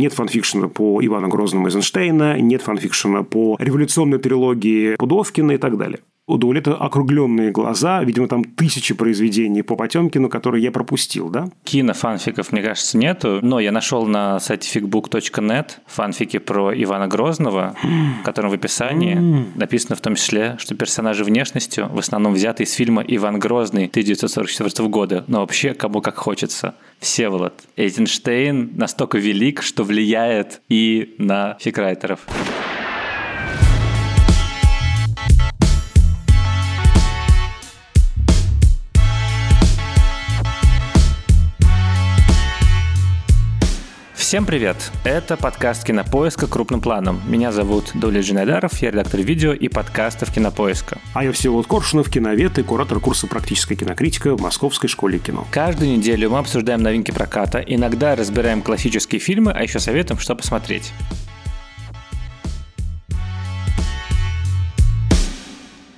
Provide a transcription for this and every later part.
Нет фанфикшена по Ивану Грозному Эйзенштейна, нет фанфикшена по революционной трилогии Пудовкина и так далее у Дуэлета округленные глаза. Видимо, там тысячи произведений по Потемкину, которые я пропустил, да? Кинофанфиков, мне кажется, нету. Но я нашел на сайте figbook.net фанфики про Ивана Грозного, в котором в описании написано в том числе, что персонажи внешностью в основном взяты из фильма «Иван Грозный» 1944 года. Но вообще, кому как хочется. Всеволод Эйзенштейн настолько велик, что влияет и на фикрайтеров. Всем привет! Это подкаст «Кинопоиска. Крупным планом». Меня зовут Дуля Джинайдаров, я редактор видео и подкастов «Кинопоиска». А я Всеволод Коршунов, киновед и куратор курса «Практическая кинокритика» в Московской школе кино. Каждую неделю мы обсуждаем новинки проката, иногда разбираем классические фильмы, а еще советуем, что посмотреть.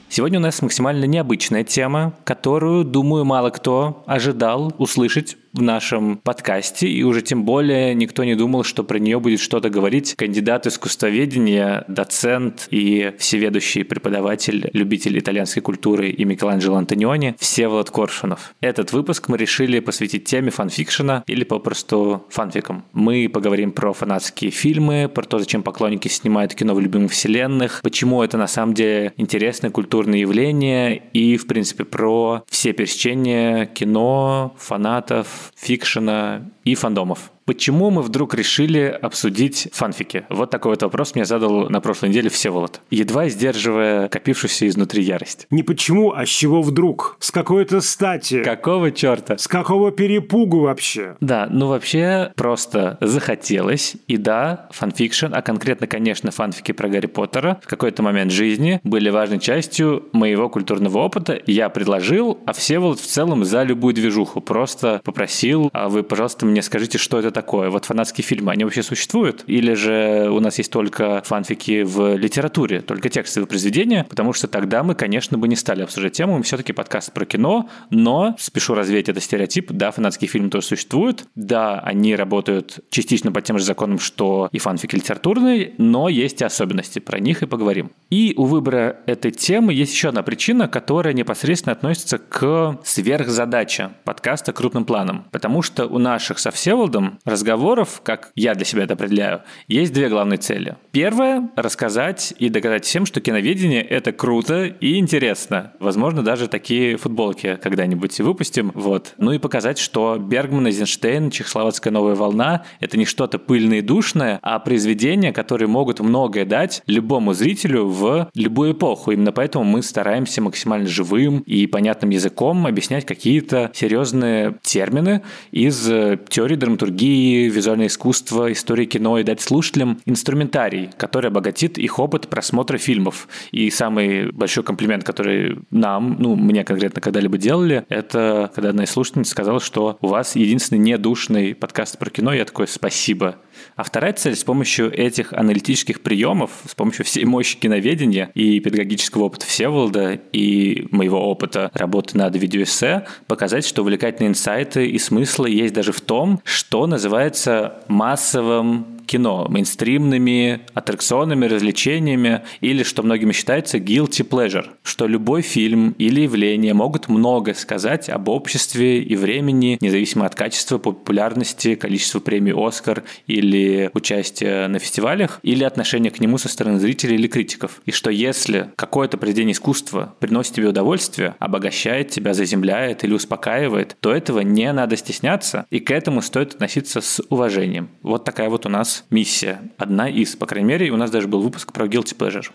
Сегодня у нас максимально необычная тема, которую, думаю, мало кто ожидал услышать в нашем подкасте, и уже тем более никто не думал, что про нее будет что-то говорить кандидат искусствоведения, доцент и всеведущий преподаватель, любитель итальянской культуры и Микеланджело Антониони Всеволод Коршунов. Этот выпуск мы решили посвятить теме фанфикшена или попросту фанфикам. Мы поговорим про фанатские фильмы, про то, зачем поклонники снимают кино в любимых вселенных, почему это на самом деле интересное культурное явление и, в принципе, про все пересечения кино, фанатов, фикшена и фандомов. Почему мы вдруг решили обсудить фанфики? Вот такой вот вопрос мне задал на прошлой неделе Всеволод, едва сдерживая копившуюся изнутри ярость. Не почему, а с чего вдруг? С какой-то стати? Какого черта? С какого перепугу вообще? Да, ну вообще просто захотелось. И да, фанфикшн, а конкретно, конечно, фанфики про Гарри Поттера в какой-то момент жизни были важной частью моего культурного опыта. Я предложил, а Всеволод в целом за любую движуху просто попросил, а вы, пожалуйста, мне скажите, что это такое? Вот фанатские фильмы, они вообще существуют? Или же у нас есть только фанфики в литературе, только текстовые произведения? Потому что тогда мы, конечно, бы не стали обсуждать тему. Мы все-таки подкаст про кино, но спешу развеять этот стереотип. Да, фанатские фильмы тоже существуют. Да, они работают частично по тем же законам, что и фанфики литературные, но есть и особенности. Про них и поговорим. И у выбора этой темы есть еще одна причина, которая непосредственно относится к сверхзадаче подкаста крупным планом. Потому что у наших со Всеволодом разговоров, как я для себя это определяю, есть две главные цели. Первое – рассказать и доказать всем, что киноведение – это круто и интересно. Возможно, даже такие футболки когда-нибудь выпустим. Вот. Ну и показать, что Бергман, Эйзенштейн, Чехословацкая новая волна – это не что-то пыльное и душное, а произведения, которые могут многое дать любому зрителю в любую эпоху. Именно поэтому мы стараемся максимально живым и понятным языком объяснять какие-то серьезные термины из теории драматургии, визуальное искусство, истории кино и дать слушателям инструментарий, который обогатит их опыт просмотра фильмов. И самый большой комплимент, который нам, ну, мне конкретно когда-либо делали, это когда одна из слушательниц сказала, что у вас единственный недушный подкаст про кино. Я такой, спасибо. А вторая цель с помощью этих аналитических приемов, с помощью всей мощи киноведения и педагогического опыта Всеволода и моего опыта работы над видеоэссе, показать, что увлекательные инсайты и смыслы есть даже в том, что называется массовым кино, мейнстримными аттракционами, развлечениями, или, что многими считается, guilty pleasure, что любой фильм или явление могут много сказать об обществе и времени, независимо от качества, популярности, количества премий «Оскар» или участия на фестивалях, или отношения к нему со стороны зрителей или критиков. И что если какое-то произведение искусства приносит тебе удовольствие, обогащает тебя, заземляет или успокаивает, то этого не надо стесняться, и к этому стоит относиться с уважением. Вот такая вот у нас миссия. Одна из, по крайней мере, у нас даже был выпуск про Guilty Pleasure.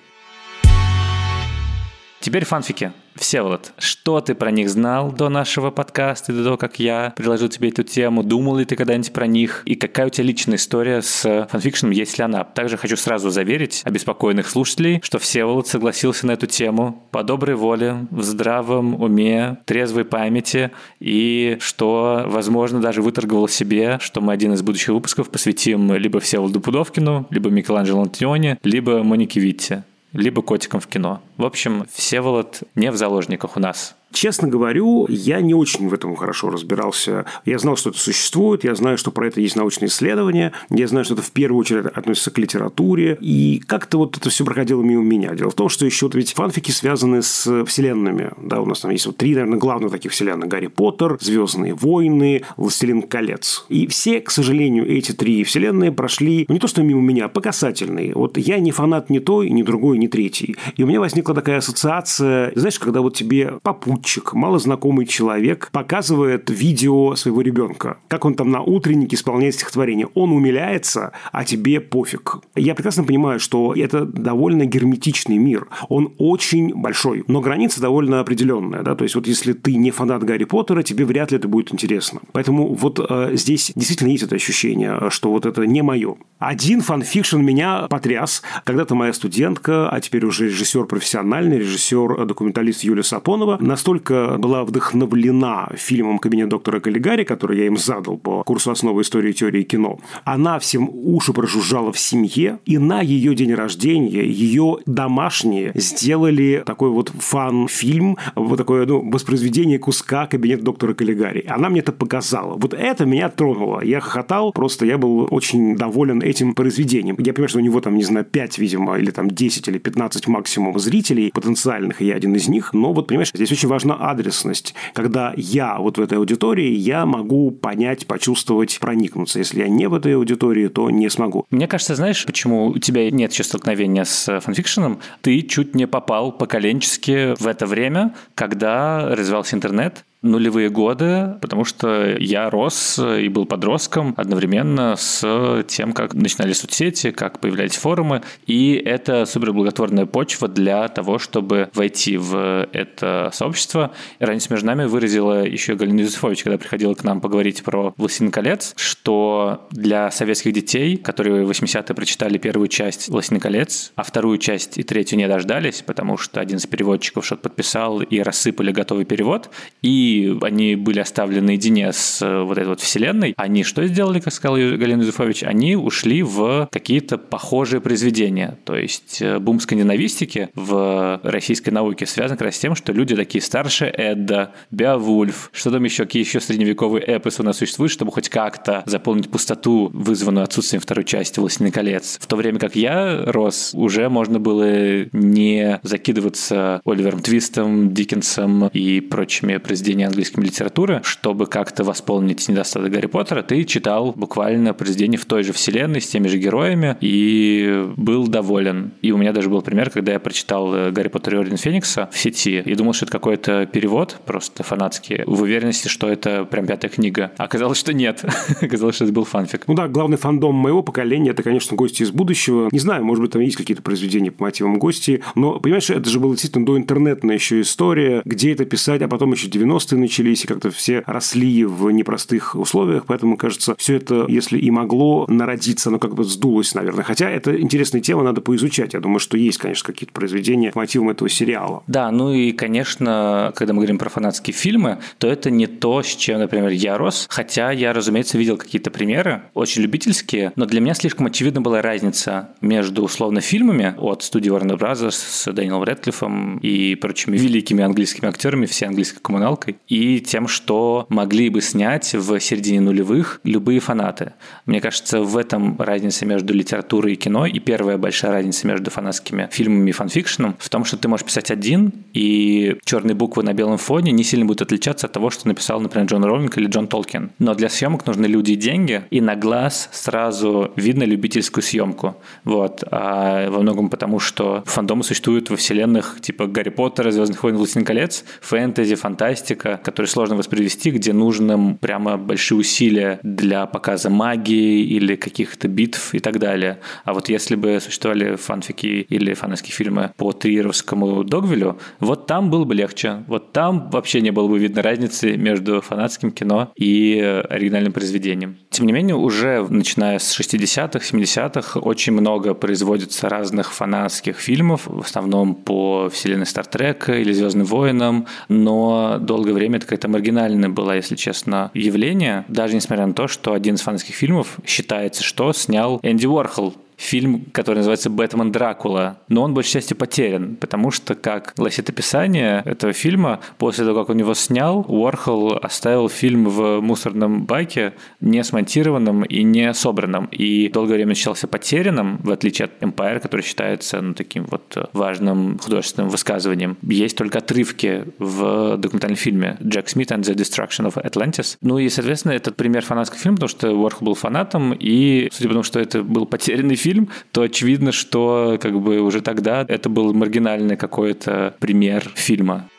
Теперь фанфики. Всеволод, что ты про них знал до нашего подкаста, до того, как я предложил тебе эту тему? Думал ли ты когда-нибудь про них? И какая у тебя личная история с фанфикшеном, есть ли она? Также хочу сразу заверить обеспокоенных слушателей, что Всеволод согласился на эту тему по доброй воле, в здравом уме, трезвой памяти, и что, возможно, даже выторговал себе, что мы один из будущих выпусков посвятим либо Всеволоду Пудовкину, либо Микеланджело Антониони, либо Монике Витте либо котиком в кино. В общем, Всеволод не в заложниках у нас. Честно говорю, я не очень в этом хорошо разбирался. Я знал, что это существует, я знаю, что про это есть научные исследования, я знаю, что это в первую очередь относится к литературе, и как-то вот это все проходило мимо меня. Дело в том, что еще вот ведь фанфики связаны с вселенными. Да, у нас там есть вот три, наверное, главных таких вселенных. Гарри Поттер, Звездные войны, Властелин колец. И все, к сожалению, эти три вселенные прошли ну, не то что мимо меня, а по касательной. Вот я не фанат ни той, ни другой, ни третьей. И у меня возникла такая ассоциация, знаешь, когда вот тебе попутчик, малознакомый человек показывает видео своего ребенка, как он там на утреннике исполняет стихотворение. Он умиляется, а тебе пофиг. Я прекрасно понимаю, что это довольно герметичный мир. Он очень большой, но граница довольно определенная. Да? То есть, вот если ты не фанат Гарри Поттера, тебе вряд ли это будет интересно. Поэтому вот э, здесь действительно есть это ощущение, что вот это не мое. Один фанфикшн меня потряс. Когда-то моя студентка, а теперь уже режиссер профессиональный, режиссер-документалист Юлия Сапонова, настолько была вдохновлена фильмом «Кабинет доктора Каллигари», который я им задал по курсу основы истории теории кино. Она всем уши прожужжала в семье, и на ее день рождения ее домашние сделали такой вот фан-фильм, вот такое ну, воспроизведение куска «Кабинет доктора Каллигари». Она мне это показала. Вот это меня тронуло. Я хохотал, просто я был очень доволен этим произведением. Я понимаю, что у него там, не знаю, 5, видимо, или там 10 или 15 максимум зрителей потенциальных, и я один из них. Но вот, понимаешь, здесь очень важна адресность. Когда я вот в этой аудитории, я могу понять, почувствовать, проникнуться. Если я не в этой аудитории, то не смогу. Мне кажется, знаешь, почему у тебя нет еще столкновения с фанфикшеном? Ты чуть не попал поколенчески в это время, когда развивался интернет, нулевые годы, потому что я рос и был подростком одновременно с тем, как начинали соцсети, как появлялись форумы, и это супер благотворная почва для того, чтобы войти в это сообщество. Разницу между нами выразила еще Галина Юзефович, когда приходила к нам поговорить про «Властелин колец», что для советских детей, которые в 80-е прочитали первую часть «Властелин колец», а вторую часть и третью не дождались, потому что один из переводчиков что-то подписал и рассыпали готовый перевод, и они были оставлены наедине с э, вот этой вот вселенной, они что сделали, как сказал Галина Юзефович? Они ушли в какие-то похожие произведения. То есть э, бум скандинавистики в российской науке связан как раз с тем, что люди такие старше Эдда, Беовульф, что там еще, какие еще средневековые эпосы у нас существуют, чтобы хоть как-то заполнить пустоту, вызванную отсутствием второй части «Властелин колец». В то время как я рос, уже можно было не закидываться Оливером Твистом, Диккенсом и прочими произведениями английской литературы, чтобы как-то восполнить недостаток Гарри Поттера, ты читал буквально произведение в той же вселенной с теми же героями и был доволен. И у меня даже был пример, когда я прочитал э, Гарри Поттер и Орден Феникса в сети и думал, что это какой-то перевод, просто фанатский, в уверенности, что это прям пятая книга. А оказалось, что нет. оказалось, что это был фанфик. Ну да, главный фандом моего поколения – это, конечно, «Гости из будущего». Не знаю, может быть, там есть какие-то произведения по мотивам «Гости», но, понимаешь, это же была действительно доинтернетная еще история, где это писать, а потом еще 90-е начались, и как-то все росли в непростых условиях, поэтому, кажется, все это, если и могло народиться, оно как бы сдулось, наверное. Хотя это интересная тема, надо поизучать. Я думаю, что есть, конечно, какие-то произведения по мотивам этого сериала. Да, ну и, конечно, когда мы говорим про фанатские фильмы, то это не то, с чем, например, я рос, хотя я, разумеется, видел какие-то примеры, очень любительские, но для меня слишком очевидна была разница между, условно, фильмами от студии Warner Bros. с Дэниелом Рэдклиффом и прочими великими английскими актерами, всей английской коммуналкой, и тем, что могли бы снять в середине нулевых любые фанаты. Мне кажется, в этом разница между литературой и кино, и первая большая разница между фанатскими фильмами и фанфикшеном в том, что ты можешь писать один, и черные буквы на белом фоне не сильно будут отличаться от того, что написал, например, Джон Роллинг или Джон Толкин. Но для съемок нужны люди и деньги, и на глаз сразу видно любительскую съемку. Вот. А во многом потому, что фандомы существуют во вселенных типа Гарри Поттера, Звездных войн, Властелин колец, фэнтези, фантастика, которые сложно воспроизвести, где нужно прямо большие усилия для показа магии или каких-то битв и так далее. А вот если бы существовали фанфики или фанатские фильмы по Триеровскому Догвилю, вот там было бы легче. Вот там вообще не было бы видно разницы между фанатским кино и оригинальным произведением. Тем не менее, уже начиная с 60-х, 70-х очень много производится разных фанатских фильмов, в основном по вселенной Стартрека или Звездным воинам, но долгое время это какая-то маргинальная была, если честно, явление, даже несмотря на то, что один из фанатских фильмов считается, что снял Энди Уорхол, фильм, который называется «Бэтмен Дракула», но он, большей части, потерян, потому что, как гласит описание этого фильма, после того, как он его снял, Уорхол оставил фильм в мусорном баке, не смонтированном и не собранном, и долгое время считался потерянным, в отличие от Empire, который считается ну, таким вот важным художественным высказыванием. Есть только отрывки в документальном фильме «Джек Смит and the Destruction of Atlantis». Ну и, соответственно, этот пример фанатский фильм, потому что Уорхол был фанатом, и, судя по тому, что это был потерянный фильм, то очевидно, что как бы уже тогда это был маргинальный какой-то пример фильма.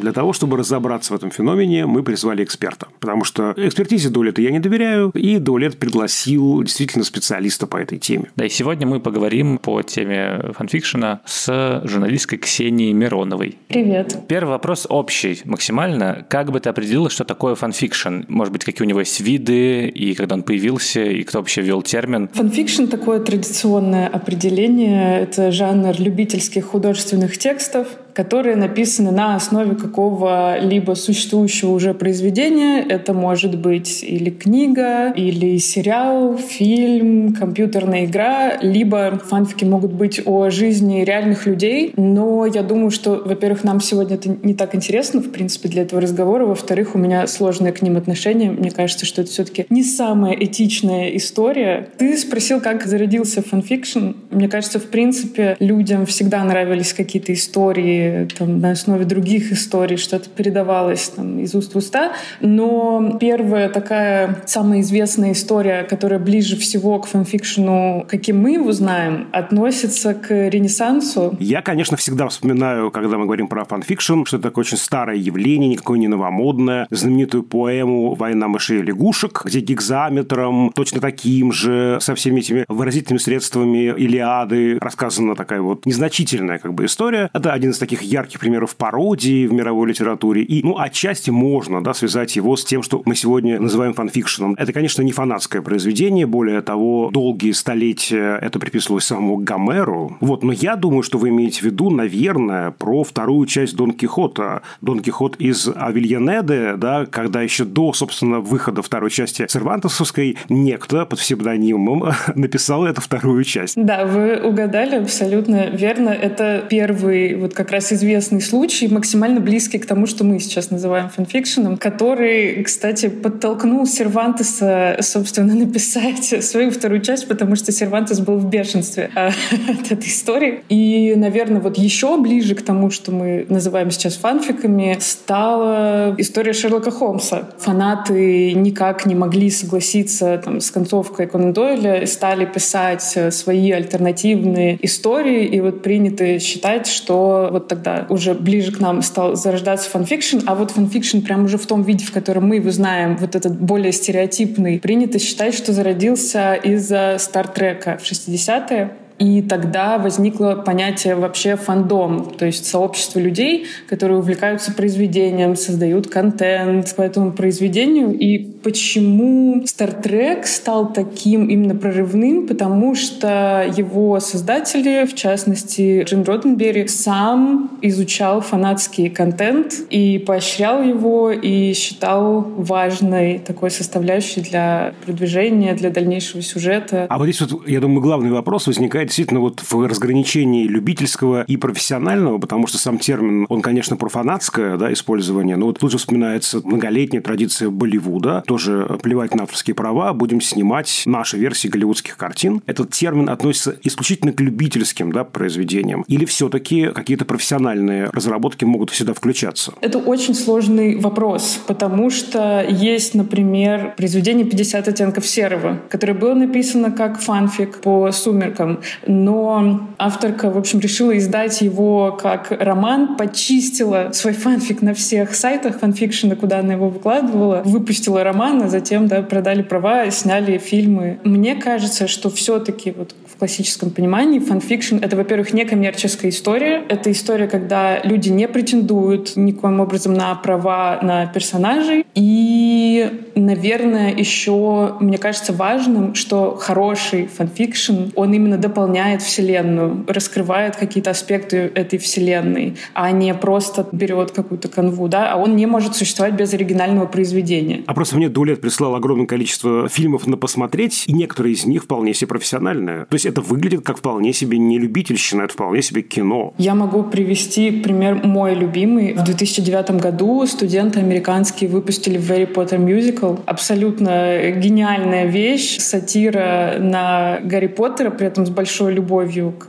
Для того, чтобы разобраться в этом феномене, мы призвали эксперта. Потому что экспертизе Долета я не доверяю, и Долет пригласил действительно специалиста по этой теме. Да, и сегодня мы поговорим по теме фанфикшена с журналисткой Ксенией Мироновой. Привет. Первый вопрос общий максимально. Как бы ты определила, что такое фанфикшн? Может быть, какие у него есть виды, и когда он появился, и кто вообще ввел термин? Фанфикшн — такое традиционное определение. Это жанр любительских художественных текстов, которые написаны на основе какого-либо существующего уже произведения. Это может быть или книга, или сериал, фильм, компьютерная игра, либо фанфики могут быть о жизни реальных людей. Но я думаю, что, во-первых, нам сегодня это не так интересно, в принципе, для этого разговора. Во-вторых, у меня сложные к ним отношения. Мне кажется, что это все-таки не самая этичная история. Ты спросил, как зародился фанфикшн. Мне кажется, в принципе, людям всегда нравились какие-то истории, там, на основе других историй что-то передавалось там, из уст в уста. Но первая такая самая известная история, которая ближе всего к фанфикшену, каким мы его знаем, относится к Ренессансу. Я, конечно, всегда вспоминаю, когда мы говорим про фанфикшн, что это такое очень старое явление, никакое не новомодное, знаменитую поэму «Война мышей и лягушек», где гекзаметром, точно таким же, со всеми этими выразительными средствами Илиады рассказана такая вот незначительная как бы история. Это один из таких таких ярких примеров пародии в мировой литературе. И, ну, отчасти можно, да, связать его с тем, что мы сегодня называем фанфикшеном. Это, конечно, не фанатское произведение, более того, долгие столетия это приписывалось самому Гомеру. Вот, но я думаю, что вы имеете в виду, наверное, про вторую часть Дон Кихота. Дон Кихот из Авильянеды, да, когда еще до, собственно, выхода второй части Сервантесовской некто под псевдонимом написал эту вторую часть. Да, вы угадали абсолютно верно. Это первый вот как раз известный случай, максимально близкий к тому, что мы сейчас называем фанфикшеном, который, кстати, подтолкнул Сервантеса, собственно, написать свою вторую часть, потому что Сервантес был в бешенстве а, от этой истории. И, наверное, вот еще ближе к тому, что мы называем сейчас фанфиками, стала история Шерлока Холмса. Фанаты никак не могли согласиться там, с концовкой Конан Дойля, стали писать свои альтернативные истории, и вот принято считать, что вот тогда уже ближе к нам стал зарождаться фанфикшн, а вот фанфикшн прям уже в том виде, в котором мы его знаем, вот этот более стереотипный, принято считать, что зародился из-за Стартрека в 60-е. И тогда возникло понятие вообще фандом, то есть сообщество людей, которые увлекаются произведением, создают контент по этому произведению. И почему Star Trek стал таким именно прорывным? Потому что его создатели, в частности Джин Родденберри, сам изучал фанатский контент и поощрял его и считал важной такой составляющей для продвижения, для дальнейшего сюжета. А вот здесь вот, я думаю, главный вопрос возникает действительно вот в разграничении любительского и профессионального, потому что сам термин, он, конечно, профанатское да, использование, но вот тут же вспоминается многолетняя традиция Болливуда, тоже плевать на авторские права, будем снимать наши версии голливудских картин. Этот термин относится исключительно к любительским да, произведениям. Или все-таки какие-то профессиональные разработки могут сюда включаться? Это очень сложный вопрос, потому что есть, например, произведение «50 оттенков серого», которое было написано как фанфик по «Сумеркам», но авторка, в общем, решила издать его как роман, почистила свой фанфик на всех сайтах фанфикшена, куда она его выкладывала, выпустила роман, а затем да, продали права, сняли фильмы. Мне кажется, что все-таки вот классическом понимании фанфикшн — это, во-первых, не коммерческая история. Это история, когда люди не претендуют никоим образом на права на персонажей. И наверное, еще, мне кажется, важным, что хороший фанфикшн, он именно дополняет вселенную, раскрывает какие-то аспекты этой вселенной, а не просто берет какую-то канву, да, а он не может существовать без оригинального произведения. А просто мне Дулет прислал огромное количество фильмов на посмотреть, и некоторые из них вполне себе профессиональные. То есть это выглядит как вполне себе не любительщина, это вполне себе кино. Я могу привести пример мой любимый. В 2009 году студенты американские выпустили Harry Potter Musical. Абсолютно гениальная вещь, сатира на Гарри Поттера, при этом с большой любовью к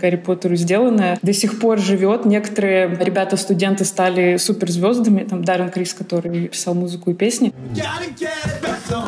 Гарри Поттеру сделанная. До сих пор живет. Некоторые ребята-студенты стали суперзвездами. Там Даррен Крис, который писал музыку и песни. Gotta get back on,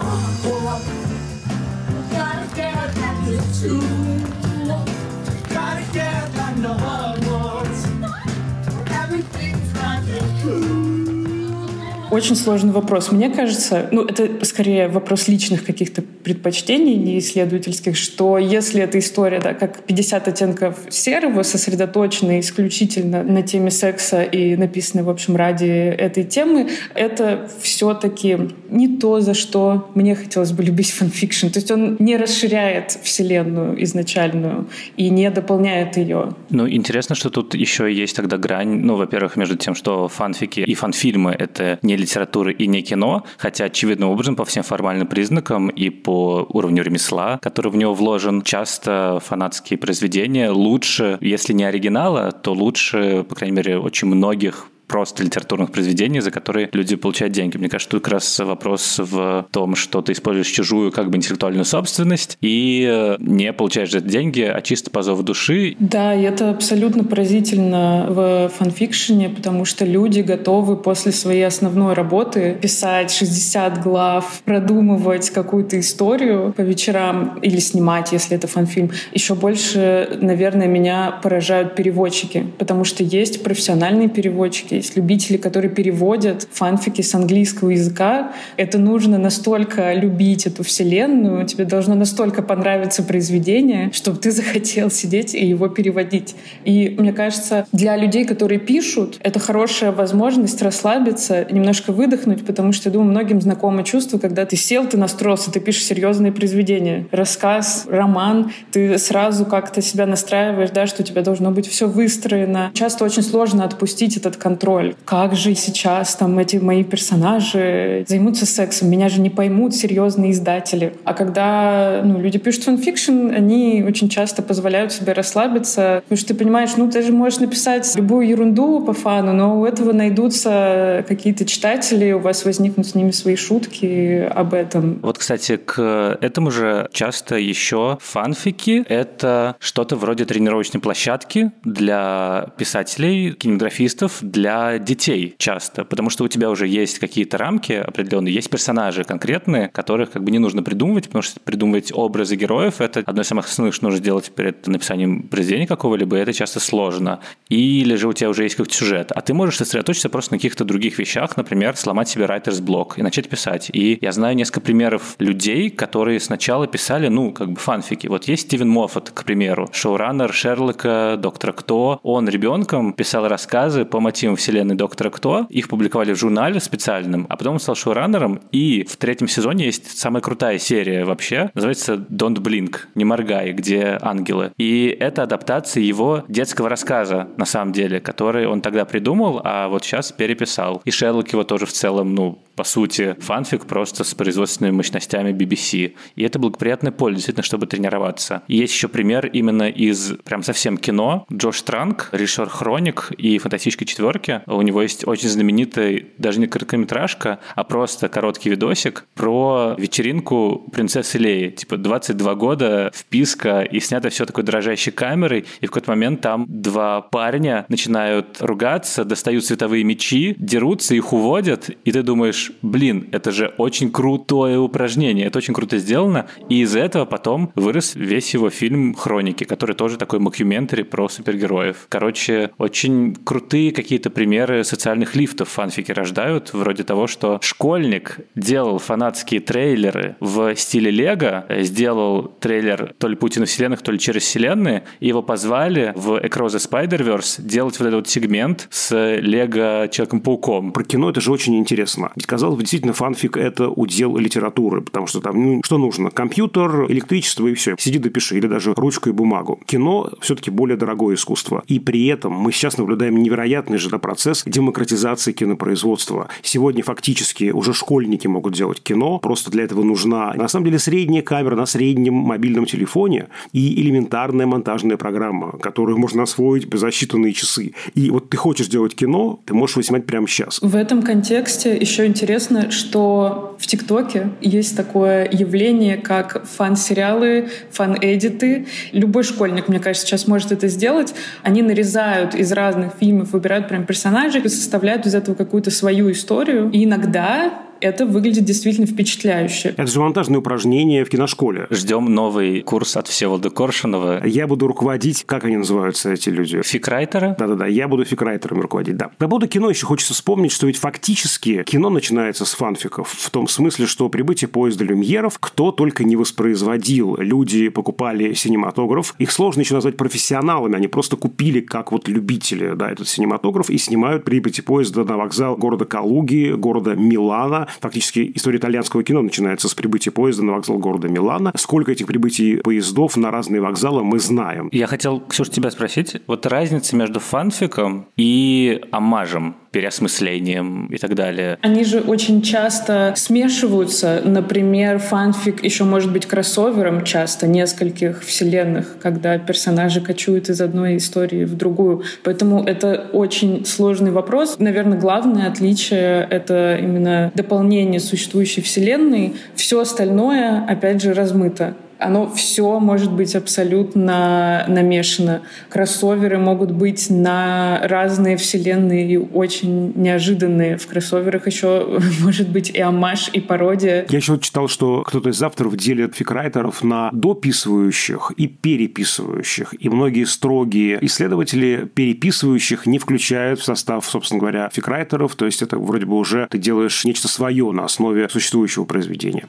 Очень сложный вопрос. Мне кажется, ну, это скорее вопрос личных каких-то предпочтений, не исследовательских, что если эта история, да, как 50 оттенков серого, сосредоточена исключительно на теме секса и написана, в общем, ради этой темы, это все-таки не то, за что мне хотелось бы любить фанфикшн. То есть он не расширяет вселенную изначальную и не дополняет ее. Ну, интересно, что тут еще есть тогда грань, ну, во-первых, между тем, что фанфики и фанфильмы — это не литература и не кино, хотя очевидным образом по всем формальным признакам и по уровню ремесла, который в него вложен, часто фанатские произведения лучше, если не оригинала, то лучше, по крайней мере, очень многих просто литературных произведений, за которые люди получают деньги. Мне кажется, тут как раз вопрос в том, что ты используешь чужую как бы интеллектуальную собственность и э, не получаешь за это деньги, а чисто по зову души. Да, и это абсолютно поразительно в фанфикшене, потому что люди готовы после своей основной работы писать 60 глав, продумывать какую-то историю по вечерам или снимать, если это фанфильм. Еще больше, наверное, меня поражают переводчики, потому что есть профессиональные переводчики, есть любители, которые переводят фанфики с английского языка. Это нужно настолько любить эту вселенную, тебе должно настолько понравиться произведение, чтобы ты захотел сидеть и его переводить. И мне кажется, для людей, которые пишут, это хорошая возможность расслабиться, немножко выдохнуть, потому что, я думаю, многим знакомо чувство, когда ты сел, ты настроился, ты пишешь серьезные произведения. Рассказ, роман, ты сразу как-то себя настраиваешь, да, что у тебя должно быть все выстроено. Часто очень сложно отпустить этот контроль контроль. Как же сейчас там эти мои персонажи займутся сексом? Меня же не поймут серьезные издатели. А когда ну, люди пишут фанфикшн, они очень часто позволяют себе расслабиться, потому что ты понимаешь, ну ты же можешь написать любую ерунду по фану, но у этого найдутся какие-то читатели, у вас возникнут с ними свои шутки об этом. Вот, кстати, к этому же часто еще фанфики — это что-то вроде тренировочной площадки для писателей, кинематографистов, для детей часто, потому что у тебя уже есть какие-то рамки определенные, есть персонажи конкретные, которых как бы не нужно придумывать, потому что придумывать образы героев — это одно из самых основных, что нужно сделать перед написанием произведения какого-либо, и это часто сложно. Или же у тебя уже есть какой-то сюжет, а ты можешь сосредоточиться просто на каких-то других вещах, например, сломать себе writer's блок и начать писать. И я знаю несколько примеров людей, которые сначала писали, ну, как бы фанфики. Вот есть Стивен Моффат, к примеру, шоураннер Шерлока, Доктора Кто. Он ребенком писал рассказы по мотивам вселенной Доктора Кто. Их публиковали в журнале специальном, а потом он стал шоураннером. И в третьем сезоне есть самая крутая серия вообще. Называется Don't Blink, не моргай, где ангелы. И это адаптация его детского рассказа, на самом деле, который он тогда придумал, а вот сейчас переписал. И Шерлок его тоже в целом, ну, по сути, фанфик просто с производственными мощностями BBC. И это благоприятное поле, действительно, чтобы тренироваться. И есть еще пример именно из прям совсем кино. Джош Транк, Ришор Хроник и Фантастической четверки. У него есть очень знаменитый, даже не короткометражка, а просто короткий видосик про вечеринку принцессы Леи. Типа 22 года, вписка, и снято все такой дрожащей камерой, и в какой-то момент там два парня начинают ругаться, достают световые мечи, дерутся, их уводят, и ты думаешь, блин, это же очень крутое упражнение, это очень круто сделано, и из этого потом вырос весь его фильм «Хроники», который тоже такой мокьюментари про супергероев. Короче, очень крутые какие-то примеры примеры социальных лифтов фанфики рождают, вроде того, что школьник делал фанатские трейлеры в стиле Лего, сделал трейлер то ли Паутина вселенных, то ли через вселенные, и его позвали в Across the Spider-Verse делать вот этот вот сегмент с Лего Человеком-пауком. Про кино это же очень интересно. Ведь, казалось бы, действительно, фанфик – это удел литературы, потому что там, ну, что нужно? Компьютер, электричество и все. Сиди допиши, или даже ручку и бумагу. Кино все-таки более дорогое искусство. И при этом мы сейчас наблюдаем невероятный же процесс демократизации кинопроизводства. Сегодня фактически уже школьники могут делать кино, просто для этого нужна, на самом деле, средняя камера на среднем мобильном телефоне и элементарная монтажная программа, которую можно освоить за считанные часы. И вот ты хочешь делать кино, ты можешь его снимать прямо сейчас. В этом контексте еще интересно, что в ТикТоке есть такое явление, как фан-сериалы, фан-эдиты. Любой школьник, мне кажется, сейчас может это сделать. Они нарезают из разных фильмов, выбирают прям персонажей и составляют из этого какую-то свою историю. И иногда это выглядит действительно впечатляюще. Это же монтажное упражнение в киношколе. Ждем новый курс от Всеволода Коршунова. Я буду руководить, как они называются, эти люди? Фикрайтера? Да-да-да, я буду фикрайтерами руководить, да. По поводу кино еще хочется вспомнить, что ведь фактически кино начинается с фанфиков. В том смысле, что прибытие поезда люмьеров кто только не воспроизводил. Люди покупали синематограф. Их сложно еще назвать профессионалами. Они просто купили, как вот любители, да, этот синематограф и снимают прибытие поезда на вокзал города Калуги, города Милана, Фактически история итальянского кино начинается с прибытия поезда на вокзал города Милана. Сколько этих прибытий поездов на разные вокзалы мы знаем. Я хотел, Ксюша, тебя спросить. Вот разница между фанфиком и амажем переосмыслением и так далее. Они же очень часто смешиваются. Например, фанфик еще может быть кроссовером часто нескольких вселенных, когда персонажи кочуют из одной истории в другую. Поэтому это очень сложный вопрос. Наверное, главное отличие — это именно дополнение существующей вселенной. Все остальное, опять же, размыто оно все может быть абсолютно намешано. Кроссоверы могут быть на разные вселенные и очень неожиданные. В кроссоверах еще может быть и амаш, и пародия. Я еще читал, что кто-то из авторов делит фикрайтеров на дописывающих и переписывающих. И многие строгие исследователи переписывающих не включают в состав, собственно говоря, фикрайтеров. То есть это вроде бы уже ты делаешь нечто свое на основе существующего произведения.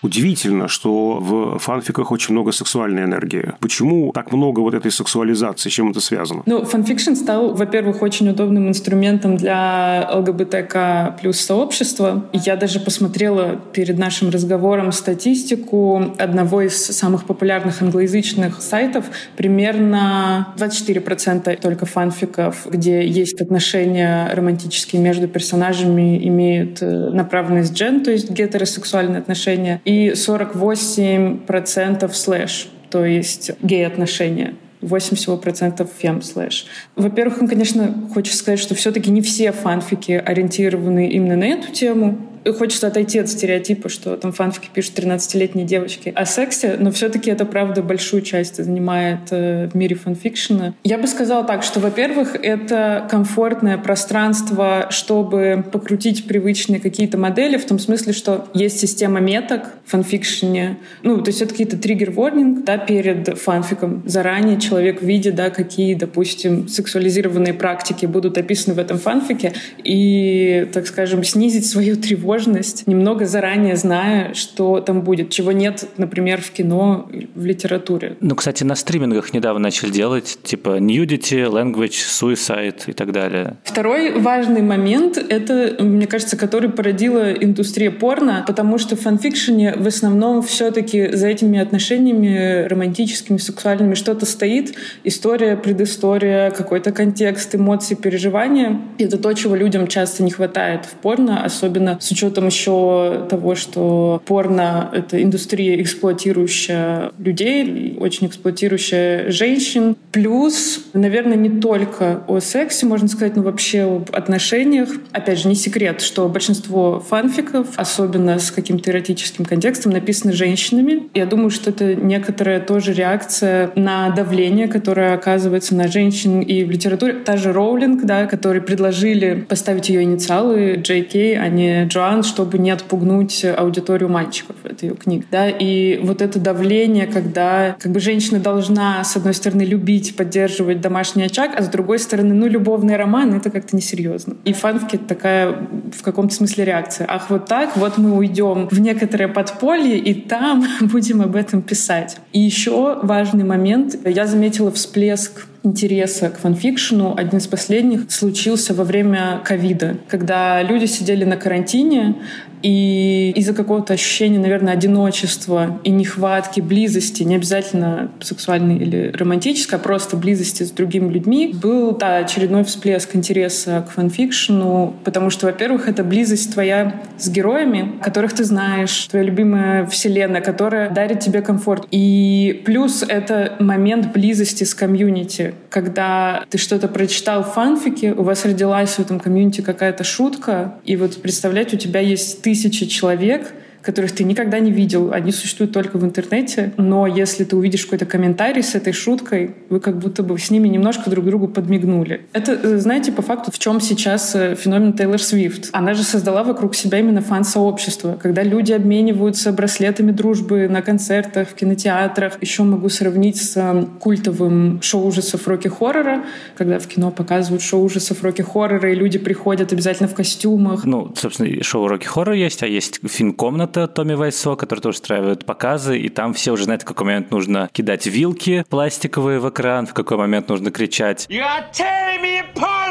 Удивительно, что в фанфиках очень много сексуальной энергии. Почему так много вот этой сексуализации? Чем это связано? Ну, фанфикшн стал, во-первых, очень удобным инструментом для ЛГБТК плюс сообщества. Я даже посмотрела перед нашим разговором статистику одного из самых популярных англоязычных сайтов. Примерно 24% только фанфиков, где есть отношения романтические между персонажами, имеют э, направленность джен, то есть гетеросексуальные отношения и 48% слэш, то есть гей-отношения. 8 всего процентов фем слэш. Во-первых, конечно, хочется сказать, что все-таки не все фанфики ориентированы именно на эту тему хочется отойти от стереотипа, что там фанфики пишут 13-летние девочки о сексе, но все-таки это, правда, большую часть занимает э, в мире фанфикшена. Я бы сказала так, что, во-первых, это комфортное пространство, чтобы покрутить привычные какие-то модели, в том смысле, что есть система меток в фанфикшене. Ну, то есть это какие-то триггер-ворнинг, да, перед фанфиком. Заранее человек видит, да, какие, допустим, сексуализированные практики будут описаны в этом фанфике, и, так скажем, снизить свою тревожность тревожность, немного заранее зная, что там будет, чего нет, например, в кино, в литературе. Ну, кстати, на стримингах недавно начали делать, типа nudity, language, suicide и так далее. Второй важный момент — это, мне кажется, который породила индустрия порно, потому что в фанфикшене в основном все-таки за этими отношениями романтическими, сексуальными что-то стоит. История, предыстория, какой-то контекст, эмоции, переживания. Это то, чего людям часто не хватает в порно, особенно с учетом еще того, что порно — это индустрия, эксплуатирующая людей, очень эксплуатирующая женщин. Плюс, наверное, не только о сексе, можно сказать, но вообще об отношениях. Опять же, не секрет, что большинство фанфиков, особенно с каким-то эротическим контекстом, написаны женщинами. Я думаю, что это некоторая тоже реакция на давление, которое оказывается на женщин и в литературе. Та же Роулинг, да, которые предложили поставить ее инициалы JK, а не Джоан фан, чтобы не отпугнуть аудиторию мальчиков. Это ее книга. Да? И вот это давление, когда как бы женщина должна, с одной стороны, любить, поддерживать домашний очаг, а с другой стороны, ну, любовный роман — это как-то несерьезно. И это такая в каком-то смысле реакция. Ах, вот так, вот мы уйдем в некоторое подполье, и там будем об этом писать. И еще важный момент. Я заметила всплеск интереса к фанфикшену, один из последних, случился во время ковида, когда люди сидели на карантине, и из-за какого-то ощущения, наверное, одиночества и нехватки близости, не обязательно сексуальной или романтической, а просто близости с другими людьми, был да, очередной всплеск интереса к фанфикшену, потому что, во-первых, это близость твоя с героями, которых ты знаешь, твоя любимая вселенная, которая дарит тебе комфорт. И плюс это момент близости с комьюнити, когда ты что-то прочитал в фанфике, у вас родилась в этом комьюнити какая-то шутка, и вот представлять, у тебя есть тысячи человек — которых ты никогда не видел. Они существуют только в интернете. Но если ты увидишь какой-то комментарий с этой шуткой, вы как будто бы с ними немножко друг другу подмигнули. Это, э, знаете, по факту, в чем сейчас э, феномен Тейлор Свифт. Она же создала вокруг себя именно фан-сообщество, когда люди обмениваются браслетами дружбы на концертах, в кинотеатрах. Еще могу сравнить с э, культовым шоу ужасов Рокки-хоррора, когда в кино показывают шоу ужасов Рокки-хоррора, и люди приходят обязательно в костюмах. Ну, собственно, шоу Рокки-хоррор есть, а есть фильм «Комната», это Томми Вайсо, который тоже устраивает показы, и там все уже знают, в какой момент нужно кидать вилки пластиковые в экран, в какой момент нужно кричать. Apart,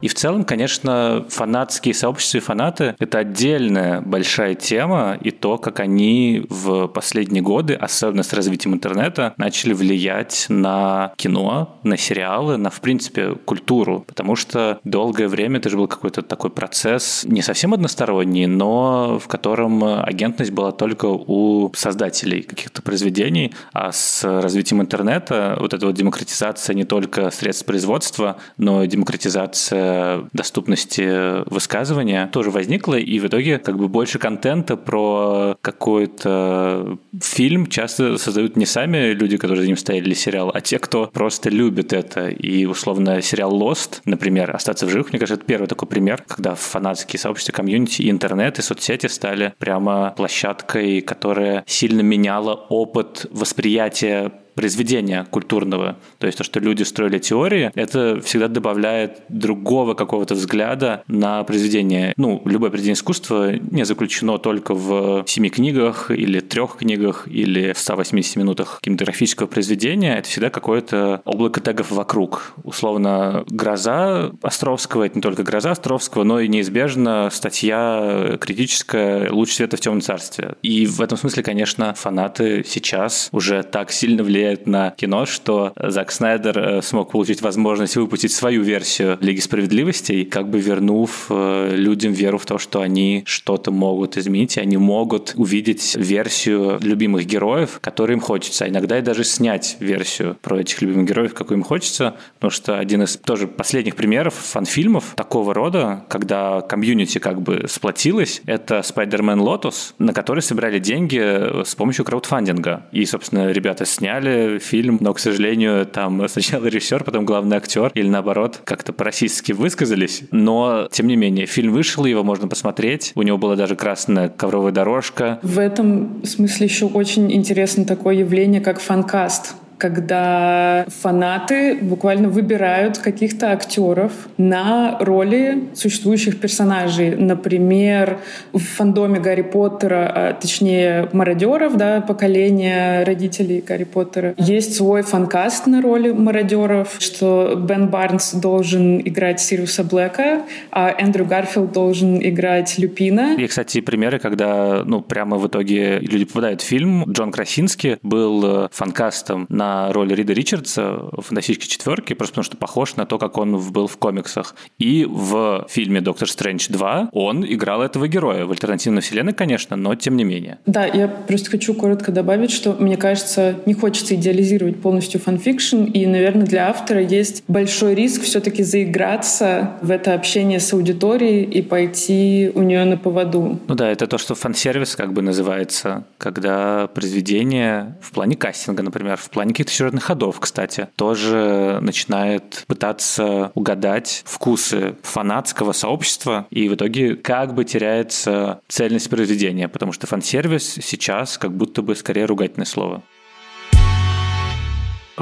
и в целом, конечно, фанатские сообщества и фанаты — это отдельная большая тема, и то, как они в последние годы, особенно с развитием интернета, начали влиять на кино, на сериалы, на, в принципе, культуру. Потому что долгое время это же был какой-то такой процесс, не совсем односторонний, но в котором агентность была только у создателей каких-то произведений, а с развитием интернета вот эта вот демократизация не только средств производства, но и демократизация доступности высказывания тоже возникла, и в итоге как бы больше контента про какой-то фильм часто создают не сами люди, которые за ним стояли, или сериал, а те, кто просто любит это. И условно сериал Lost, например, «Остаться в живых», мне кажется, это первый такой пример, когда фанатские сообщества, комьюнити, и интернет, и соцсети стали прям прямо площадкой, которая сильно меняла опыт восприятия произведения культурного. То есть то, что люди строили теории, это всегда добавляет другого какого-то взгляда на произведение. Ну, любое произведение искусства не заключено только в семи книгах или трех книгах или 180 минутах кинематографического произведения. Это всегда какое-то облако тегов вокруг. Условно, «Гроза» Островского — это не только «Гроза» Островского, но и неизбежно статья критическая «Луч света в темном царстве». И в этом смысле, конечно, фанаты сейчас уже так сильно влияют влияет на кино, что Зак Снайдер э, смог получить возможность выпустить свою версию Лиги Справедливости, как бы вернув э, людям веру в то, что они что-то могут изменить, и они могут увидеть версию любимых героев, которые им хочется. А иногда и даже снять версию про этих любимых героев, какую им хочется, потому что один из тоже последних примеров фан-фильмов такого рода, когда комьюнити как бы сплотилась, это Spider-Man Lotus, на который собирали деньги с помощью краудфандинга. И, собственно, ребята сняли фильм, но, к сожалению, там сначала режиссер, потом главный актер, или наоборот, как-то по-российски высказались. Но, тем не менее, фильм вышел, его можно посмотреть. У него была даже красная ковровая дорожка. В этом смысле еще очень интересно такое явление, как фанкаст когда фанаты буквально выбирают каких-то актеров на роли существующих персонажей. Например, в фандоме Гарри Поттера, а, точнее, мародеров, да, поколения родителей Гарри Поттера, есть свой фанкаст на роли мародеров, что Бен Барнс должен играть Сириуса Блэка, а Эндрю Гарфилд должен играть Люпина. И, кстати, примеры, когда, ну, прямо в итоге люди попадают в фильм. Джон Красинский был э, фанкастом на роль Рида Ричардса в «Фантастической четверке», просто потому что похож на то, как он был в комиксах. И в фильме «Доктор Стрэндж 2» он играл этого героя. В альтернативной вселенной, конечно, но тем не менее. Да, я просто хочу коротко добавить, что, мне кажется, не хочется идеализировать полностью фанфикшн, и, наверное, для автора есть большой риск все-таки заиграться в это общение с аудиторией и пойти у нее на поводу. Ну да, это то, что фан-сервис как бы называется, когда произведение в плане кастинга, например, в плане каких-то сюжетных ходов, кстати, тоже начинает пытаться угадать вкусы фанатского сообщества, и в итоге как бы теряется цельность произведения, потому что фан-сервис сейчас как будто бы скорее ругательное слово.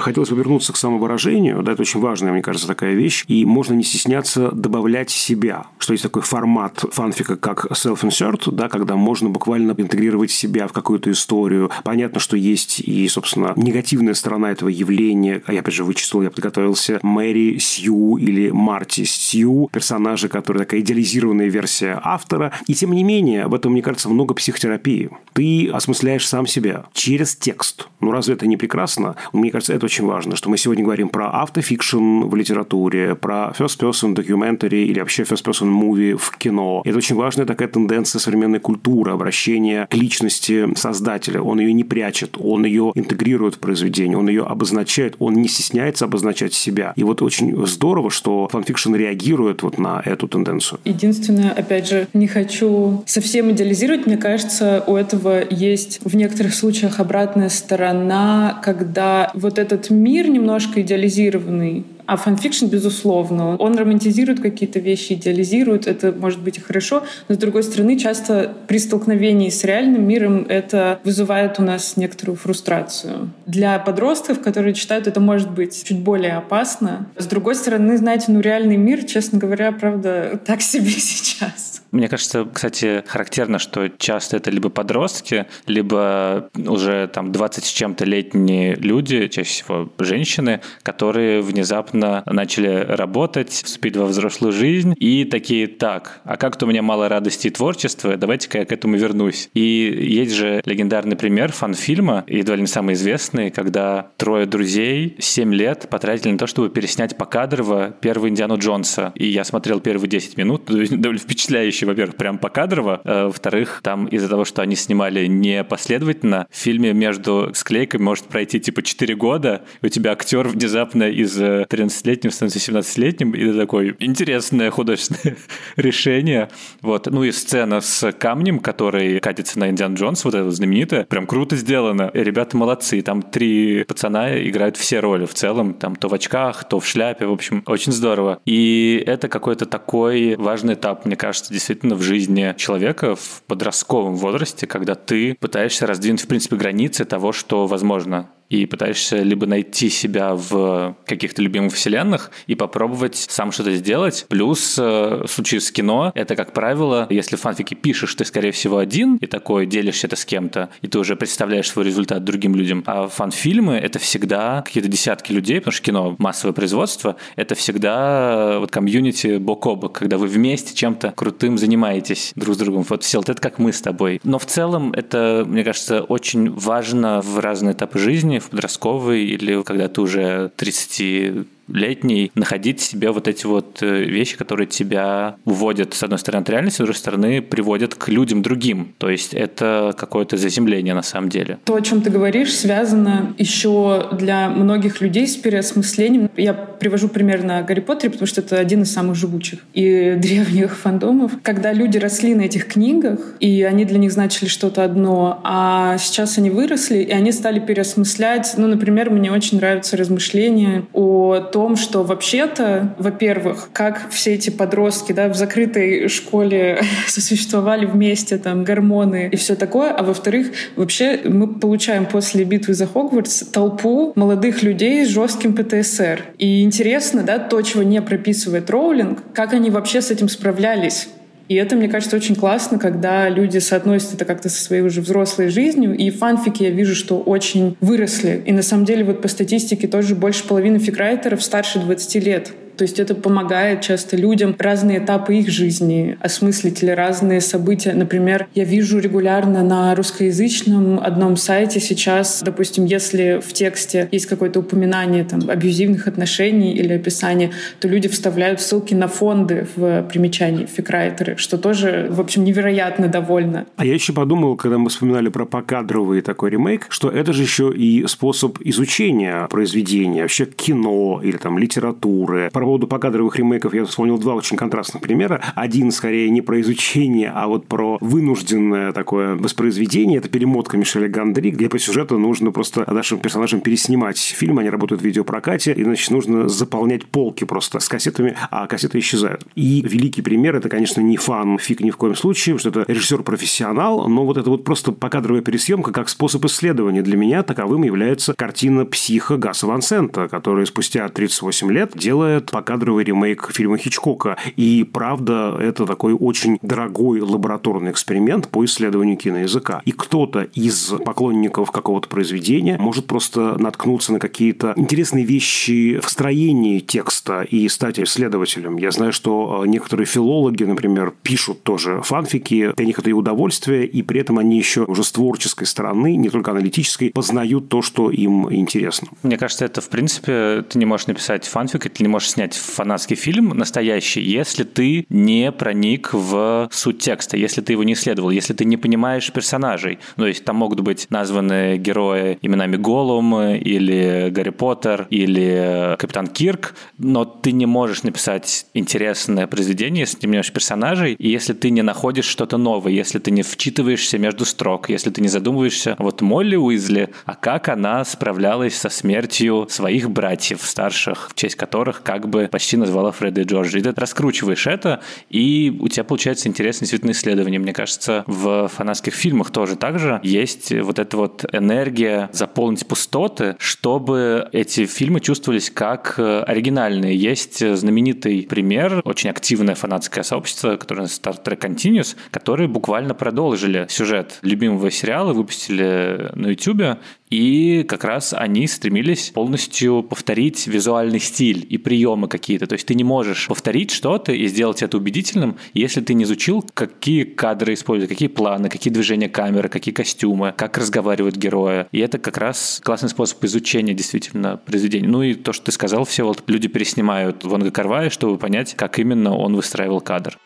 Хотелось бы вернуться к самовыражению. Да, это очень важная, мне кажется, такая вещь. И можно не стесняться добавлять себя. Что есть такой формат фанфика, как self-insert, да, когда можно буквально интегрировать себя в какую-то историю. Понятно, что есть и, собственно, негативная сторона этого явления. А я, опять же, вычислил, я подготовился. Мэри Сью или Марти Сью. Персонажи, которые такая идеализированная версия автора. И, тем не менее, в этом, мне кажется, много психотерапии. Ты осмысляешь сам себя через текст. Ну, разве это не прекрасно? Мне кажется, это очень важно, что мы сегодня говорим про автофикшн в литературе, про first-person documentary или вообще first-person movie в кино. Это очень важная такая тенденция современной культуры, обращения к личности создателя. Он ее не прячет, он ее интегрирует в произведение, он ее обозначает, он не стесняется обозначать себя. И вот очень здорово, что фанфикшн реагирует вот на эту тенденцию. Единственное, опять же, не хочу совсем идеализировать, мне кажется, у этого есть в некоторых случаях обратная сторона, когда вот этот этот мир немножко идеализированный, а фанфикшн, безусловно, он романтизирует какие-то вещи, идеализирует, это может быть и хорошо, но, с другой стороны, часто при столкновении с реальным миром это вызывает у нас некоторую фрустрацию. Для подростков, которые читают, это может быть чуть более опасно. С другой стороны, знаете, ну реальный мир, честно говоря, правда, так себе сейчас. Мне кажется, кстати, характерно, что часто это либо подростки, либо уже там 20 с чем-то летние люди, чаще всего женщины, которые внезапно начали работать, вступить во взрослую жизнь и такие, так, а как-то у меня мало радости и творчества, давайте-ка я к этому вернусь. И есть же легендарный пример фан-фильма, едва ли не самый известный, когда трое друзей 7 лет потратили на то, чтобы переснять покадрово первого Индиану Джонса. И я смотрел первые 10 минут, довольно впечатляющий вещи, во-первых, прям покадрово, а, во-вторых, там из-за того, что они снимали не последовательно, в фильме между склейками может пройти типа 4 года, у тебя актер внезапно из 13-летнего становится 17-летним, и это такое интересное художественное решение. Вот. Ну и сцена с камнем, который катится на Индиан Джонс, вот это знаменитая, прям круто сделано. И ребята молодцы, там три пацана играют все роли в целом, там то в очках, то в шляпе, в общем, очень здорово. И это какой-то такой важный этап, мне кажется, действительно действительно в жизни человека в подростковом возрасте, когда ты пытаешься раздвинуть, в принципе, границы того, что возможно и пытаешься либо найти себя в каких-то любимых вселенных и попробовать сам что-то сделать. Плюс э, в случае с кино, это, как правило, если фанфики пишешь, ты, скорее всего, один, и такой делишься это с кем-то, и ты уже представляешь свой результат другим людям. А фан-фильмы — это всегда какие-то десятки людей, потому что кино — массовое производство, это всегда вот комьюнити бок о бок, когда вы вместе чем-то крутым занимаетесь друг с другом. Вот, Сел, это как мы с тобой. Но в целом это, мне кажется, очень важно в разные этапы жизни, в подростковый или когда ты уже 30 летний, находить в себе вот эти вот э, вещи, которые тебя уводят, с одной стороны, от реальности, с другой стороны, приводят к людям другим. То есть это какое-то заземление на самом деле. То, о чем ты говоришь, связано еще для многих людей с переосмыслением. Я привожу пример на Гарри Поттере, потому что это один из самых живучих и древних фандомов. Когда люди росли на этих книгах, и они для них значили что-то одно, а сейчас они выросли, и они стали переосмыслять. Ну, например, мне очень нравятся размышления о том, том, что вообще-то, во-первых, как все эти подростки да, в закрытой школе сосуществовали вместе, там, гормоны и все такое, а во-вторых, вообще мы получаем после битвы за Хогвартс толпу молодых людей с жестким ПТСР. И интересно, да, то, чего не прописывает Роулинг, как они вообще с этим справлялись. И это, мне кажется, очень классно, когда люди соотносят это как-то со своей уже взрослой жизнью. И фанфики я вижу, что очень выросли. И на самом деле вот по статистике тоже больше половины фикрайтеров старше 20 лет. То есть это помогает часто людям разные этапы их жизни осмыслить или разные события. Например, я вижу регулярно на русскоязычном одном сайте сейчас, допустим, если в тексте есть какое-то упоминание там, абьюзивных отношений или описание, то люди вставляют ссылки на фонды в примечании фикрайтеры, что тоже, в общем, невероятно довольно. А я еще подумал, когда мы вспоминали про покадровый такой ремейк, что это же еще и способ изучения произведения, вообще кино или там литературы, поводу покадровых ремейков я вспомнил два очень контрастных примера. Один, скорее, не про изучение, а вот про вынужденное такое воспроизведение. Это перемотка Мишеля Гандри, где по сюжету нужно просто нашим персонажам переснимать фильм, они работают в видеопрокате, и, значит, нужно заполнять полки просто с кассетами, а кассеты исчезают. И великий пример – это, конечно, не фан, фиг ни в коем случае, что это режиссер-профессионал, но вот это вот просто покадровая пересъемка как способ исследования. Для меня таковым является картина «Психа» Гаса Ван Сента, который спустя 38 лет делает покадровый ремейк фильма Хичкока. И, правда, это такой очень дорогой лабораторный эксперимент по исследованию киноязыка. И кто-то из поклонников какого-то произведения может просто наткнуться на какие-то интересные вещи в строении текста и стать исследователем. Я знаю, что некоторые филологи, например, пишут тоже фанфики, для них это и удовольствие, и при этом они еще уже с творческой стороны, не только аналитической, познают то, что им интересно. Мне кажется, это, в принципе, ты не можешь написать фанфик, ты не можешь снять фанатский фильм настоящий, если ты не проник в суть текста, если ты его не исследовал, если ты не понимаешь персонажей. Ну, то есть там могут быть названы герои именами Голум или Гарри Поттер или Капитан Кирк, но ты не можешь написать интересное произведение, если ты не понимаешь персонажей, и если ты не находишь что-то новое, если ты не вчитываешься между строк, если ты не задумываешься, вот Молли Уизли, а как она справлялась со смертью своих братьев старших, в честь которых как бы почти назвала Фреда и Джорджа. И ты раскручиваешь это, и у тебя получается интересное действительно исследование. Мне кажется, в фанатских фильмах тоже так же есть вот эта вот энергия заполнить пустоты, чтобы эти фильмы чувствовались как оригинальные. Есть знаменитый пример, очень активное фанатское сообщество, которое Star Trek Continuous, которые буквально продолжили сюжет любимого сериала, выпустили на YouTube, и как раз они стремились полностью повторить визуальный стиль и приемы какие-то. То есть ты не можешь повторить что-то и сделать это убедительным, если ты не изучил, какие кадры используют, какие планы, какие движения камеры, какие костюмы, как разговаривают герои. И это как раз классный способ изучения действительно произведения. Ну и то, что ты сказал, все вот люди переснимают Вонга Кар-Вая, чтобы понять, как именно он выстраивал кадр.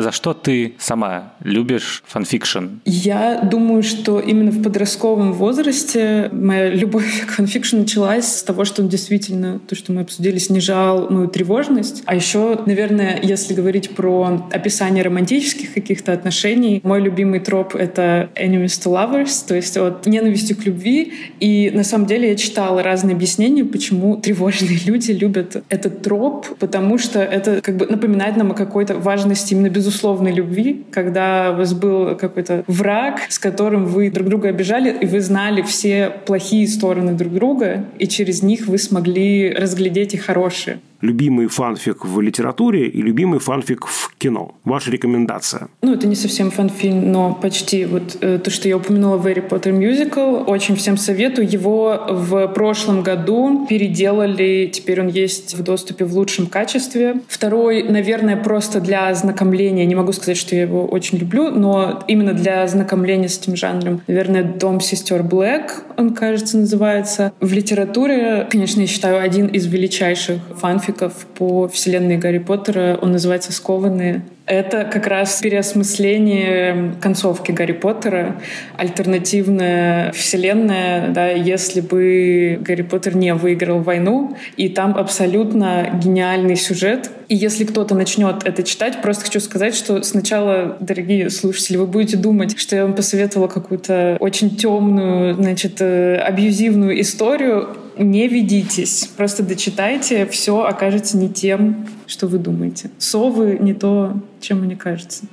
За что ты сама любишь фанфикшн? Я думаю, что именно в подростковом возрасте моя любовь к фанфикшн началась с того, что он действительно, то, что мы обсудили, снижал мою тревожность. А еще, наверное, если говорить про описание романтических каких-то отношений, мой любимый троп — это enemies to lovers, то есть от ненависти к любви. И на самом деле я читала разные объяснения, почему тревожные люди любят этот троп, потому что это как бы напоминает нам о какой-то важности именно безусловной любви, когда у вас был какой-то враг, с которым вы друг друга обижали, и вы знали все плохие стороны друг друга, и через них вы смогли разглядеть и хорошие любимый фанфик в литературе и любимый фанфик в кино. Ваша рекомендация? Ну, это не совсем фанфильм, но почти. Вот э, то, что я упомянула в Harry Potter Musical, очень всем советую. Его в прошлом году переделали, теперь он есть в доступе в лучшем качестве. Второй, наверное, просто для ознакомления. Не могу сказать, что я его очень люблю, но именно для ознакомления с этим жанром. Наверное, «Дом сестер Блэк», он, кажется, называется. В литературе, конечно, я считаю, один из величайших фанфиков фанфиков по вселенной Гарри Поттера. Он называется «Скованные». Это как раз переосмысление концовки Гарри Поттера, альтернативная вселенная, да, если бы Гарри Поттер не выиграл войну, и там абсолютно гениальный сюжет. И если кто-то начнет это читать, просто хочу сказать, что сначала, дорогие слушатели, вы будете думать, что я вам посоветовала какую-то очень темную, значит, э, абьюзивную историю, не ведитесь. Просто дочитайте, все окажется не тем, что вы думаете. Совы не то, чем мне кажется.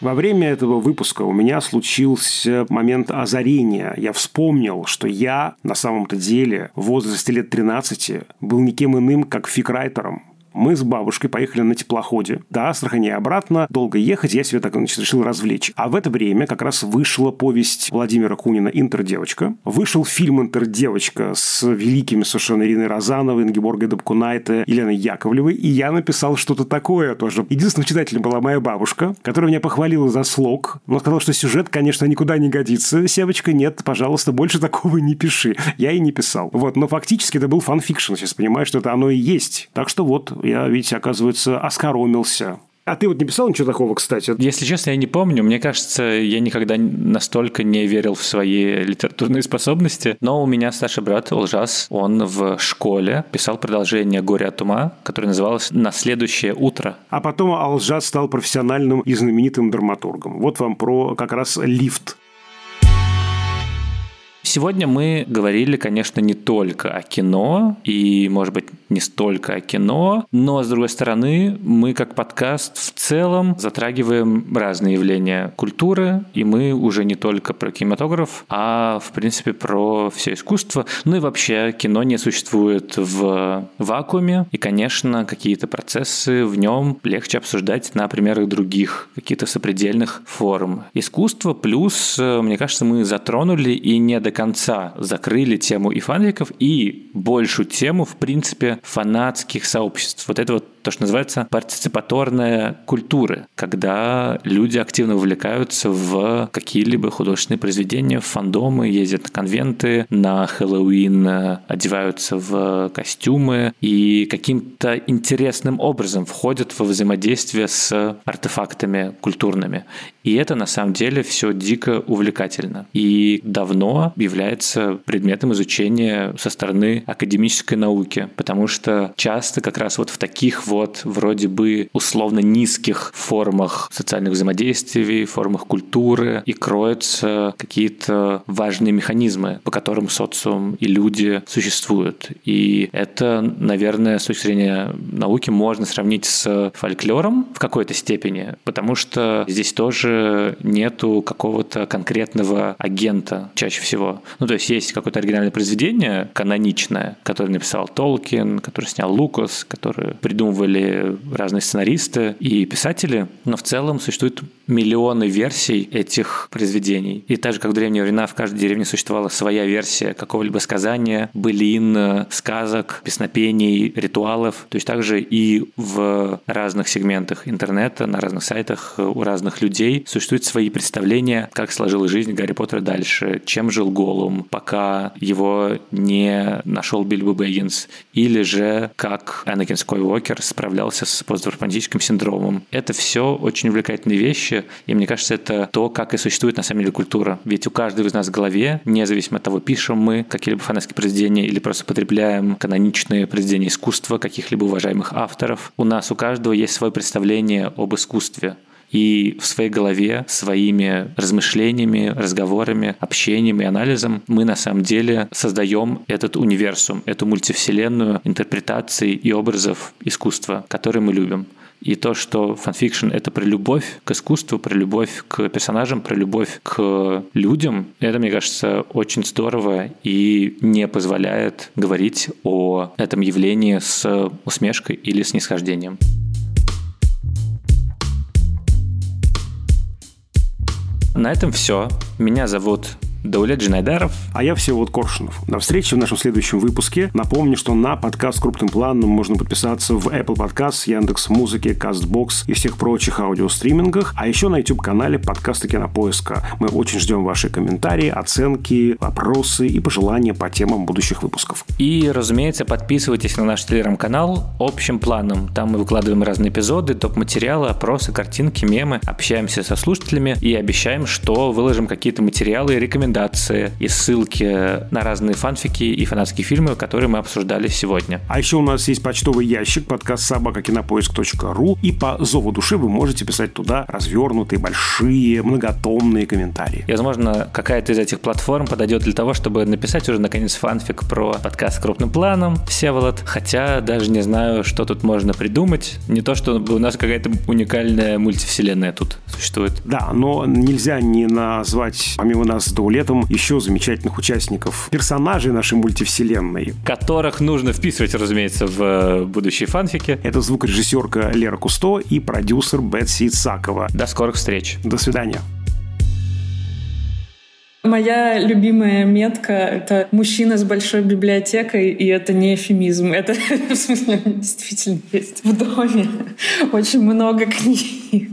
Во время этого выпуска у меня случился момент озарения. Я вспомнил, что я на самом-то деле в возрасте лет 13 был никем иным, как фикрайтером мы с бабушкой поехали на теплоходе до Астрахани и обратно. Долго ехать, я себе так значит, решил развлечь. А в это время как раз вышла повесть Владимира Кунина «Интердевочка». Вышел фильм «Интердевочка» с великими совершенно Ириной Розановой, Ингеборгой Добкунайте, Еленой Яковлевой. И я написал что-то такое тоже. Единственным читателем была моя бабушка, которая меня похвалила за слог, но сказала, что сюжет, конечно, никуда не годится. Севочка, нет, пожалуйста, больше такого не пиши. Я и не писал. Вот, но фактически это был фанфикшн. Сейчас понимаю, что это оно и есть. Так что вот, я, видите, оказывается, оскоромился. А ты вот не писал ничего такого, кстати? Если честно, я не помню. Мне кажется, я никогда настолько не верил в свои литературные способности. Но у меня старший брат Олжас, он в школе писал продолжение «Горе от ума», которое называлось «На следующее утро». А потом Олжас стал профессиональным и знаменитым драматургом. Вот вам про как раз лифт Сегодня мы говорили, конечно, не только о кино, и, может быть, не столько о кино, но, с другой стороны, мы как подкаст в целом затрагиваем разные явления культуры, и мы уже не только про кинематограф, а, в принципе, про все искусство. Ну и вообще, кино не существует в вакууме, и, конечно, какие-то процессы в нем легче обсуждать на примерах других, каких-то сопредельных форм. Искусство плюс, мне кажется, мы затронули и не до конца закрыли тему и фанфиков, и большую тему, в принципе, фанатских сообществ. Вот это вот то, что называется партиципаторная культура, когда люди активно вовлекаются в какие-либо художественные произведения, в фандомы, ездят на конвенты, на Хэллоуин э, одеваются в костюмы и каким-то интересным образом входят во взаимодействие с артефактами культурными. И это на самом деле все дико увлекательно. И давно является предметом изучения со стороны академической науки, потому что часто как раз вот в таких вот вроде бы условно низких формах социальных взаимодействий, формах культуры и кроются какие-то важные механизмы, по которым социум и люди существуют. И это, наверное, с точки зрения науки можно сравнить с фольклором в какой-то степени, потому что здесь тоже нету какого-то конкретного агента чаще всего. Ну, то есть есть какое-то оригинальное произведение, каноничное, которое написал Толкин, который снял Лукас, который придумывал придумывали разные сценаристы и писатели, но в целом существует миллионы версий этих произведений. И так же, как в древние времена в каждой деревне существовала своя версия какого-либо сказания, былин, сказок, песнопений, ритуалов. То есть также и в разных сегментах интернета, на разных сайтах у разных людей существуют свои представления, как сложилась жизнь Гарри Поттера дальше, чем жил Голум, пока его не нашел Бильбо Бэггинс, или же как Энакин Скайуокер справлялся с посттравматическим синдромом. Это все очень увлекательные вещи, и мне кажется, это то, как и существует на самом деле культура. Ведь у каждого из нас в голове, независимо от того, пишем мы какие-либо фанатские произведения или просто потребляем каноничные произведения искусства каких-либо уважаемых авторов, у нас у каждого есть свое представление об искусстве и в своей голове своими размышлениями, разговорами, общением и анализом мы на самом деле создаем этот универсум, эту мультивселенную интерпретаций и образов искусства, которые мы любим. И то, что фанфикшн — это про любовь к искусству, про любовь к персонажам, про любовь к людям, это, мне кажется, очень здорово и не позволяет говорить о этом явлении с усмешкой или снисхождением. На этом все. Меня зовут Даулет Джинайдаров. А я Всеволод Коршунов. До встречи в нашем следующем выпуске. Напомню, что на подкаст крупным планом можно подписаться в Apple Podcast, Яндекс Музыке, Castbox и всех прочих аудиостримингах, а еще на YouTube-канале подкаста Кинопоиска. Мы очень ждем ваши комментарии, оценки, вопросы и пожелания по темам будущих выпусков. И, разумеется, подписывайтесь на наш телеграм-канал общим планом. Там мы выкладываем разные эпизоды, топ-материалы, опросы, картинки, мемы, общаемся со слушателями и обещаем, что выложим какие-то материалы и рекомендации рекомендации и ссылки на разные фанфики и фанатские фильмы, которые мы обсуждали сегодня. А еще у нас есть почтовый ящик подкаст собакакинопоиск.ру и по зову души вы можете писать туда развернутые, большие, многотомные комментарии. И, возможно, какая-то из этих платформ подойдет для того, чтобы написать уже наконец фанфик про подкаст крупным планом, Всеволод. Хотя даже не знаю, что тут можно придумать. Не то, что у нас какая-то уникальная мультивселенная тут существует. Да, но нельзя не назвать, помимо нас, Дуэль летом еще замечательных участников, персонажей нашей мультивселенной. Которых нужно вписывать, разумеется, в э, будущие фанфики. Это звукорежиссерка Лера Кусто и продюсер Бетси Ицакова. До скорых встреч. До свидания. Моя любимая метка — это мужчина с большой библиотекой, и это не эфемизм. Это, в смысле, действительно есть в доме очень много книг.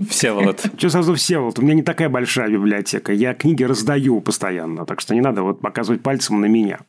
Всеволод. Что сразу Всеволод? У меня не такая большая библиотека. Я книги раздаю постоянно, так что не надо вот показывать пальцем на меня.